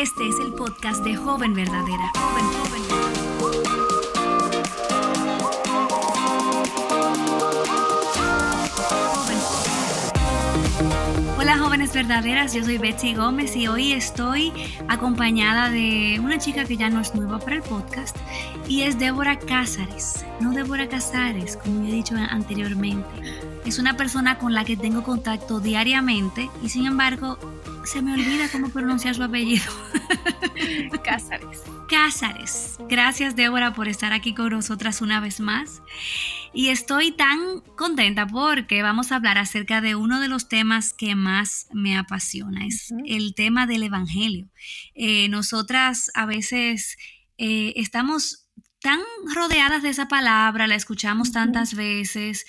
Este es el podcast de Joven Verdadera. Joven, joven. Hola jóvenes verdaderas, yo soy Betsy Gómez y hoy estoy acompañada de una chica que ya no es nueva para el podcast y es Débora Cázares, no Débora Casares, como he dicho anteriormente. Es una persona con la que tengo contacto diariamente y sin embargo se me olvida cómo pronunciar su apellido. Cázares. Cázares. Gracias Débora por estar aquí con nosotras una vez más. Y estoy tan contenta porque vamos a hablar acerca de uno de los temas que más me apasiona, es el tema del Evangelio. Eh, nosotras a veces eh, estamos tan rodeadas de esa palabra, la escuchamos tantas veces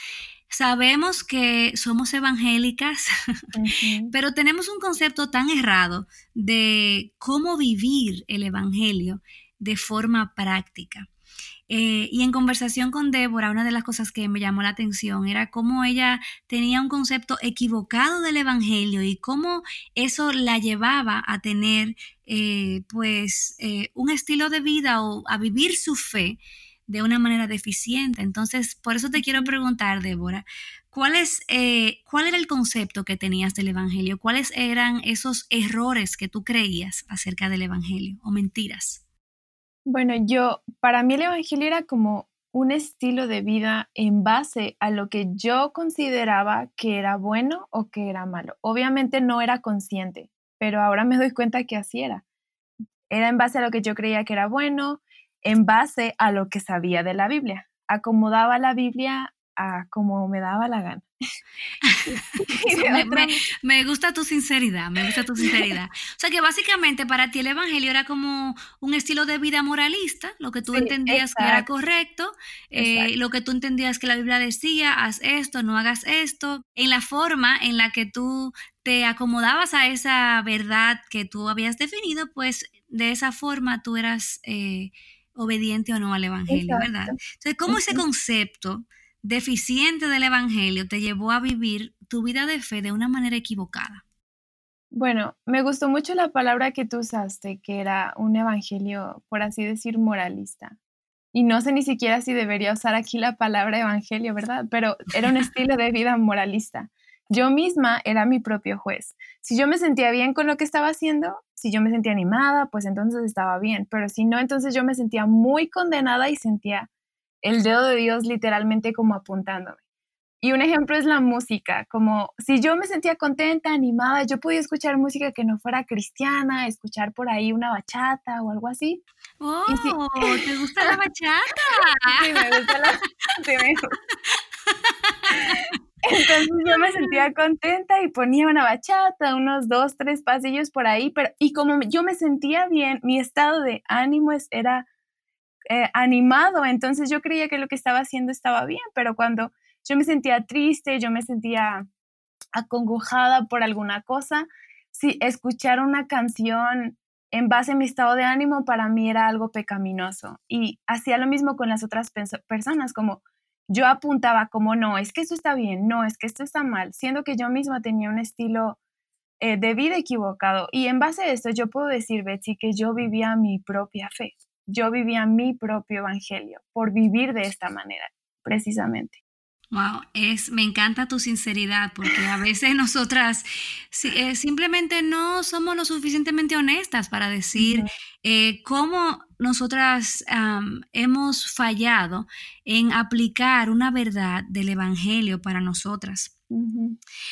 Sabemos que somos evangélicas, pero tenemos un concepto tan errado de cómo vivir el Evangelio de forma práctica. Eh, y en conversación con Débora, una de las cosas que me llamó la atención era cómo ella tenía un concepto equivocado del Evangelio y cómo eso la llevaba a tener eh, pues eh, un estilo de vida o a vivir su fe de una manera deficiente. Entonces, por eso te quiero preguntar, Débora, ¿cuál, es, eh, ¿cuál era el concepto que tenías del Evangelio? ¿Cuáles eran esos errores que tú creías acerca del Evangelio o mentiras? Bueno, yo, para mí el Evangelio era como un estilo de vida en base a lo que yo consideraba que era bueno o que era malo. Obviamente no era consciente, pero ahora me doy cuenta que así era. Era en base a lo que yo creía que era bueno, en base a lo que sabía de la Biblia. Acomodaba la Biblia a como me daba la gana. me, gusta tu sinceridad, me gusta tu sinceridad. O sea que básicamente para ti el Evangelio era como un estilo de vida moralista, lo que tú entendías que era correcto, eh, lo que tú entendías que la Biblia decía, haz esto, no hagas esto, en la forma en la que tú te acomodabas a esa verdad que tú habías definido, pues de esa forma tú eras... Eh, obediente o no al Evangelio, ¿verdad? Entonces, ¿cómo ese concepto deficiente del Evangelio te llevó a vivir tu vida de fe de una manera equivocada? Bueno, me gustó mucho la palabra que tú usaste, que era un evangelio, por así decir, moralista. Y no sé ni siquiera si debería usar aquí la palabra evangelio, ¿verdad? Pero era un estilo de vida moralista. Yo misma era mi propio juez. Si yo me sentía bien con lo que estaba haciendo, si yo me sentía animada, pues entonces estaba bien, pero si no, entonces yo me sentía muy condenada y sentía el dedo de Dios literalmente como apuntándome. Y un ejemplo es la música, como si yo me sentía contenta, animada, yo podía escuchar música que no fuera cristiana, escuchar por ahí una bachata o algo así. ¡Oh! ¿Te gusta la bachata? sí, me gusta la bachata. Entonces yo me sentía contenta y ponía una bachata, unos dos, tres pasillos por ahí, pero y como yo me sentía bien, mi estado de ánimo era eh, animado, entonces yo creía que lo que estaba haciendo estaba bien, pero cuando yo me sentía triste, yo me sentía acongojada por alguna cosa, si escuchar una canción en base a mi estado de ánimo para mí era algo pecaminoso. Y hacía lo mismo con las otras personas, como yo apuntaba como, no, es que esto está bien, no, es que esto está mal, siendo que yo misma tenía un estilo eh, de vida equivocado. Y en base a esto yo puedo decir, Betsy, que yo vivía mi propia fe, yo vivía mi propio evangelio por vivir de esta manera, precisamente. Wow, es, me encanta tu sinceridad porque a veces nosotras eh, simplemente no somos lo suficientemente honestas para decir eh, cómo nosotras hemos fallado en aplicar una verdad del Evangelio para nosotras.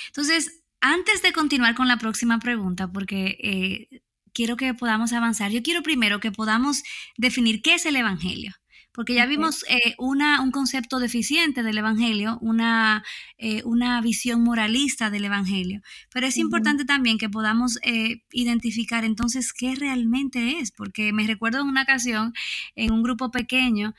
Entonces, antes de continuar con la próxima pregunta, porque eh, quiero que podamos avanzar, yo quiero primero que podamos definir qué es el Evangelio porque ya vimos eh, una, un concepto deficiente del Evangelio, una, eh, una visión moralista del Evangelio, pero es importante también que podamos eh, identificar entonces qué realmente es, porque me recuerdo en una ocasión en un grupo pequeño,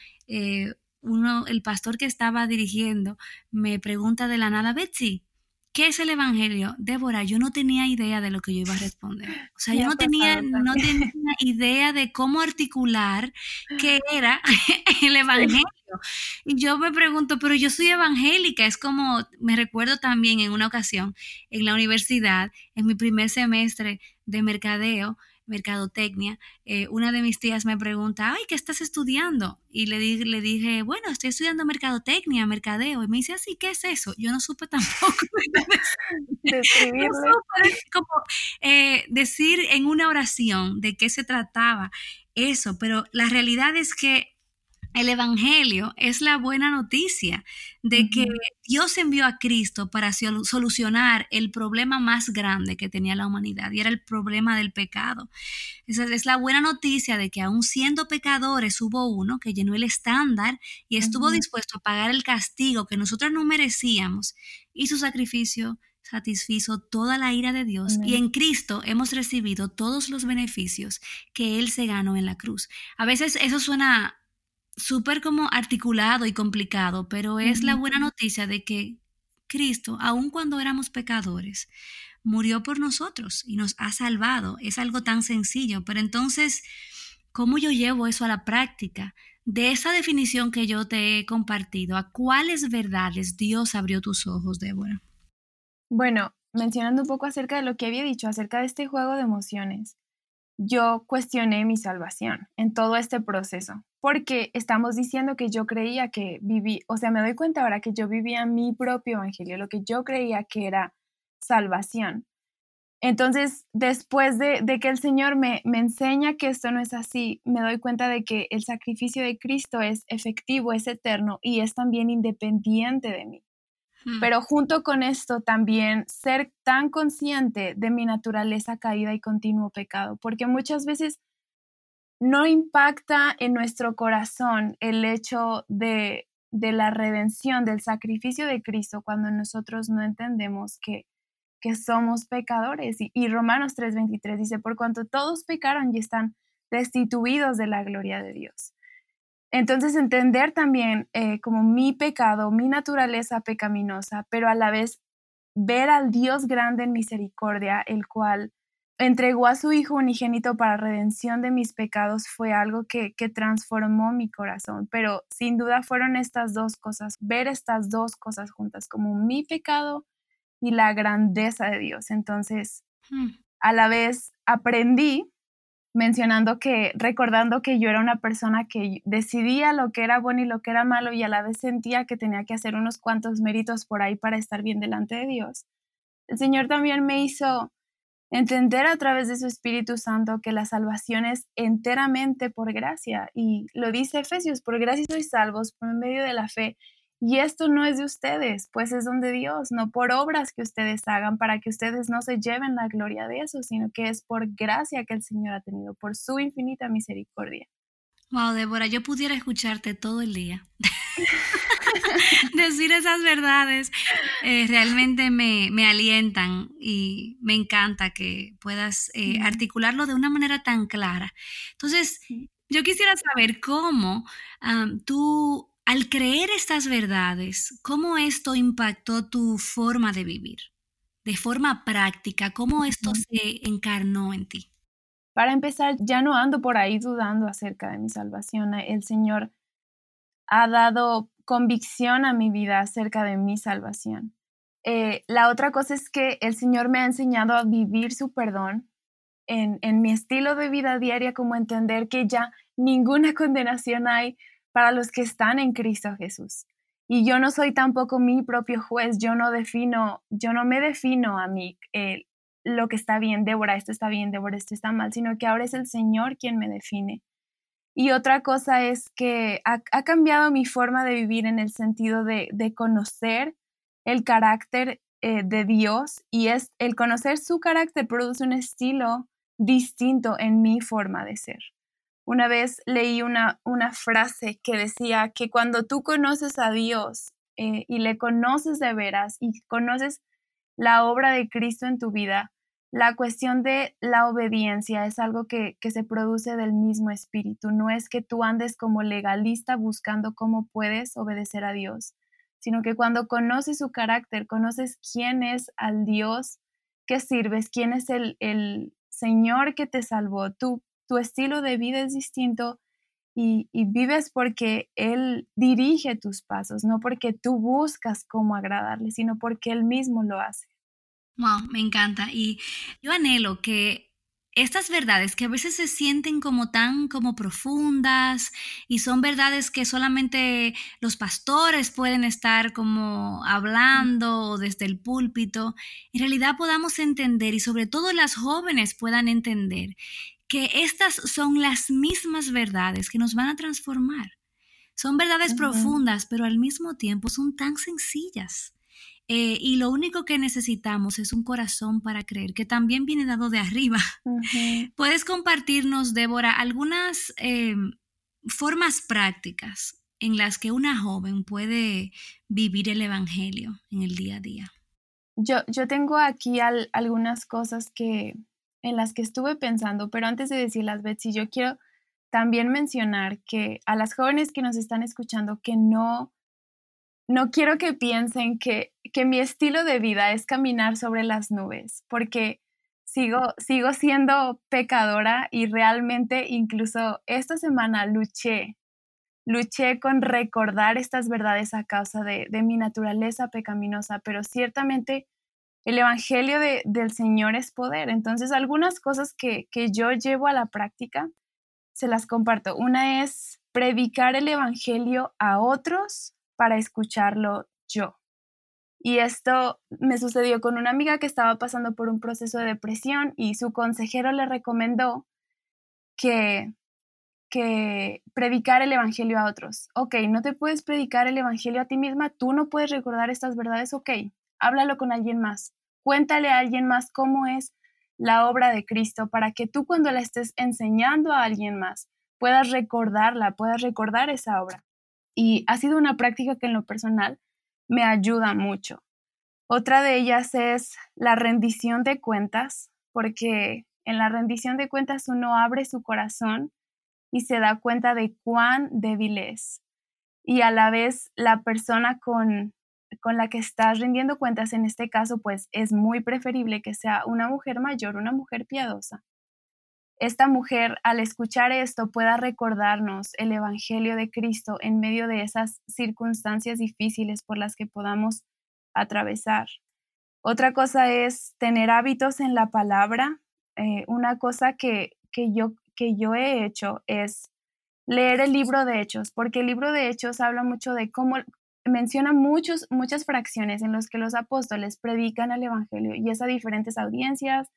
uno, el pastor que estaba dirigiendo me pregunta de la nada, Betsy, ¿Qué es el Evangelio? Débora, yo no tenía idea de lo que yo iba a responder. O sea, yo no tenía, no tenía idea de cómo articular qué era el Evangelio. Y yo me pregunto, pero yo soy evangélica. Es como, me recuerdo también en una ocasión en la universidad, en mi primer semestre de mercadeo, mercadotecnia, eh, una de mis tías me pregunta, ay, ¿qué estás estudiando? Y le, le dije, bueno, estoy estudiando mercadotecnia, mercadeo. Y me dice, así, ¿qué es eso? Yo no supe tampoco. como eh, decir en una oración de qué se trataba eso, pero la realidad es que el Evangelio es la buena noticia de que Dios envió a Cristo para solucionar el problema más grande que tenía la humanidad y era el problema del pecado. Esa es la buena noticia de que aún siendo pecadores hubo uno que llenó el estándar y estuvo dispuesto a pagar el castigo que nosotros no merecíamos y su sacrificio satisfizo toda la ira de Dios y en Cristo hemos recibido todos los beneficios que Él se ganó en la cruz. A veces eso suena súper como articulado y complicado, pero es la buena noticia de que Cristo, aun cuando éramos pecadores, murió por nosotros y nos ha salvado. Es algo tan sencillo, pero entonces, ¿cómo yo llevo eso a la práctica? De esa definición que yo te he compartido, ¿a cuáles verdades Dios abrió tus ojos, Débora? Bueno, mencionando un poco acerca de lo que había dicho, acerca de este juego de emociones, yo cuestioné mi salvación en todo este proceso, porque estamos diciendo que yo creía que viví, o sea, me doy cuenta ahora que yo vivía mi propio evangelio, lo que yo creía que era salvación. Entonces, después de, que el Señor me, me enseña que esto no es así, me doy cuenta de que el sacrificio de Cristo es efectivo, es eterno y es también independiente de mí. Pero junto con esto también ser tan consciente de mi naturaleza caída y continuo pecado, porque muchas veces no impacta en nuestro corazón el hecho de, de la redención, del sacrificio de Cristo, cuando nosotros no entendemos que, que somos pecadores. Y, y Romanos 3:23 dice, por cuanto todos pecaron y están destituidos de la gloria de Dios. Entonces entender también eh, como mi pecado, mi naturaleza pecaminosa, pero a la vez ver al Dios grande en misericordia, el cual entregó a su Hijo unigénito para redención de mis pecados fue algo que, que, transformó mi corazón. Pero sin duda fueron estas dos cosas, ver estas dos cosas juntas, como mi pecado y la grandeza de Dios. Entonces, hmm. a la vez aprendí mencionando que, recordando que yo era una persona que decidía lo que era bueno y lo que era malo y a la vez sentía que tenía que hacer unos cuantos méritos por ahí para estar bien delante de Dios. El Señor también me hizo entender a través de su Espíritu Santo que la salvación es enteramente por gracia. Y lo dice Efesios, por gracia sois salvos por medio de la fe. Y esto no es de ustedes, pues es don de Dios, no por obras que ustedes hagan para que ustedes no se lleven la gloria de eso, sino que es por gracia que el Señor ha tenido, por su infinita misericordia. Wow, Débora, yo pudiera escucharte todo el día. Decir esas verdades eh, realmente me, alientan y me encanta que puedas eh, articularlo de una manera tan clara. Entonces, yo quisiera saber cómo tú, al creer estas verdades, cómo esto impactó tu forma de vivir, de forma práctica, cómo esto se encarnó en ti. Para empezar, ya no ando por ahí dudando acerca de mi salvación. El Señor ha dado convicción a mi vida acerca de mi salvación. Eh, la otra cosa es que el Señor me ha enseñado a vivir su perdón en, en, mi estilo de vida diaria, como entender que ya ninguna condenación hay para los que están en Cristo Jesús. Y yo no soy tampoco mi propio juez, yo no defino, yo no me defino a mí eh, lo que está bien, Débora, esto está bien, Débora, esto está mal, sino que ahora es el Señor quien me define. Y otra cosa es que ha, cambiado mi forma de vivir en el sentido de, conocer el carácter eh, de Dios y es el conocer su carácter produce un estilo distinto en mi forma de ser. Una vez leí una, una frase que decía que cuando tú conoces a Dios eh, y le conoces de veras y conoces la obra de Cristo en tu vida, la cuestión de la obediencia es algo que, se produce del mismo espíritu. No es que tú andes como legalista buscando cómo puedes obedecer a Dios, sino que cuando conoces su carácter, conoces quién es al Dios que sirves, quién es el, el Señor que te salvó. Tu, tu estilo de vida es distinto y, y, vives porque Él dirige tus pasos, no porque tú buscas cómo agradarle, sino porque Él mismo lo hace. Wow, me encanta. Y yo anhelo que estas verdades que a veces se sienten como tan como profundas y son verdades que solamente los pastores pueden estar como hablando desde el púlpito, en realidad podamos entender y sobre todo las jóvenes puedan entender que estas son las mismas verdades que nos van a transformar. Son verdades profundas, pero al mismo tiempo son tan sencillas. Eh, y lo único que necesitamos es un corazón para creer, que también viene dado de arriba. Puedes compartirnos, Débora, algunas eh, formas prácticas en las que una joven puede vivir el Evangelio en el día a día. Yo, yo tengo aquí algunas cosas que, en las que estuve pensando, pero antes de decirlas, Betsy, yo quiero también mencionar que a las jóvenes que nos están escuchando que no no quiero que piensen que, que mi estilo de vida es caminar sobre las nubes, porque sigo, sigo siendo pecadora y realmente incluso esta semana luché, luché con recordar estas verdades a causa de, mi naturaleza pecaminosa, pero ciertamente el Evangelio del Señor es poder. Entonces, algunas cosas que, que yo llevo a la práctica, se las comparto. Una es predicar el Evangelio a otros para escucharlo yo. Y esto me sucedió con una amiga que estaba pasando por un proceso de depresión y su consejero le recomendó que, que predicar el Evangelio a otros. Ok, no te puedes predicar el Evangelio a ti misma, tú no puedes recordar estas verdades, ok, háblalo con alguien más, cuéntale a alguien más cómo es la obra de Cristo para que tú cuando la estés enseñando a alguien más puedas recordarla, puedas recordar esa obra. Y ha sido una práctica que en lo personal me ayuda mucho. Otra de ellas es la rendición de cuentas, porque en la rendición de cuentas uno abre su corazón y se da cuenta de cuán débil es. Y a la vez la persona con, con la que estás rindiendo cuentas, en este caso, pues es muy preferible que sea una mujer mayor, una mujer piadosa, esta mujer al escuchar esto pueda recordarnos el Evangelio de Cristo en medio de esas circunstancias difíciles por las que podamos atravesar. Otra cosa es tener hábitos en la palabra. Eh, una cosa que, que, yo, que yo he hecho es leer el libro de Hechos, porque el libro de Hechos habla mucho de cómo menciona muchos, muchas fracciones en las que los apóstoles predican el Evangelio y es a diferentes audiencias,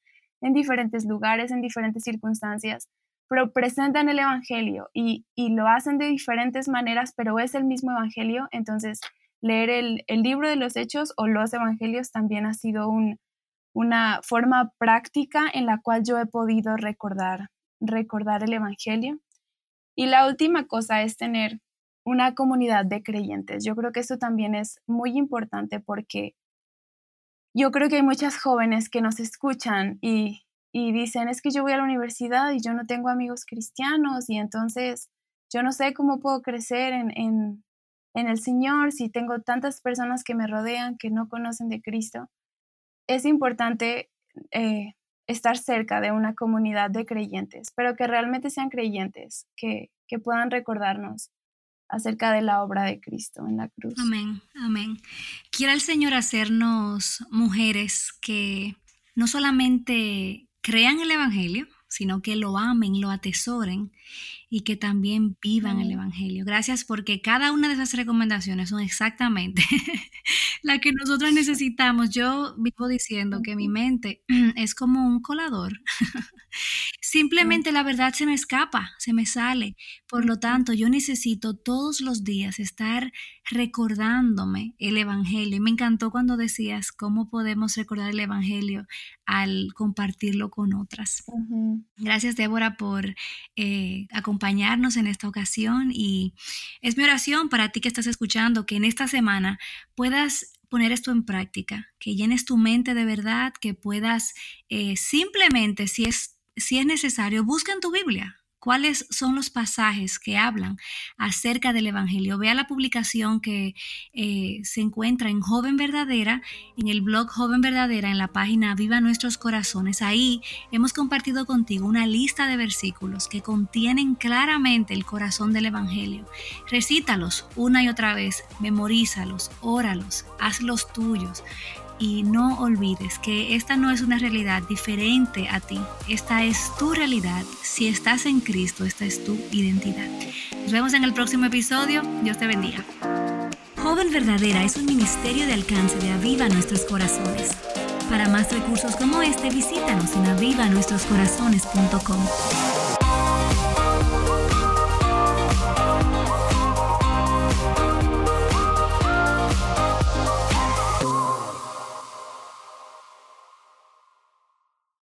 en diferentes lugares, en diferentes circunstancias, pero presentan el Evangelio y, lo hacen de diferentes maneras, pero es el mismo Evangelio. Entonces, leer el, libro de los hechos o los Evangelios también ha sido una forma práctica en la cual yo he podido recordar, recordar el Evangelio. Y la última cosa es tener una comunidad de creyentes. Yo creo que eso también es muy importante porque yo creo que hay muchas jóvenes que nos escuchan y, dicen, es que yo voy a la universidad y yo no tengo amigos cristianos y entonces yo no sé cómo puedo crecer en, el Señor si tengo tantas personas que me rodean que no conocen de Cristo. Es importante eh, estar cerca de una comunidad de creyentes, pero que realmente sean creyentes, que, que puedan recordarnos acerca de la obra de Cristo en la cruz. Amén, amén. Quiera el Señor hacernos mujeres que no solamente crean el Evangelio, sino que lo amen, lo atesoren y que también vivan el Evangelio. Gracias porque cada una de esas recomendaciones son exactamente las que nosotros necesitamos. Yo vivo diciendo que mi mente es como un colador. Simplemente la verdad se me escapa, se me sale. Por lo tanto, yo necesito todos los días estar recordándome el Evangelio. Y me encantó cuando decías cómo podemos recordar el Evangelio al compartirlo con otras. Gracias, Débora, por eh, en esta ocasión y es mi oración para ti que estás escuchando que en esta semana puedas poner esto en práctica, que llenes tu mente de verdad, que puedas eh, simplemente, si es, si es necesario, busca en tu Biblia, cuáles son los pasajes que hablan acerca del Evangelio. Vea la publicación que eh, se encuentra en Joven Verdadera, en el blog Joven Verdadera, en la página Viva Nuestros Corazones. Ahí hemos compartido contigo una lista de versículos que contienen claramente el corazón del Evangelio. Recítalos una y otra vez, memorízalos, óralos, hazlos tuyos. Y no olvides que esta no es una realidad diferente a ti. Esta es tu realidad. Si estás en Cristo, esta es tu identidad. Nos vemos en el próximo episodio. Dios te bendiga. Joven Verdadera es un ministerio de alcance de Aviva Nuestros Corazones. Para más recursos como este, visítanos en avivanuestroscorazones.com.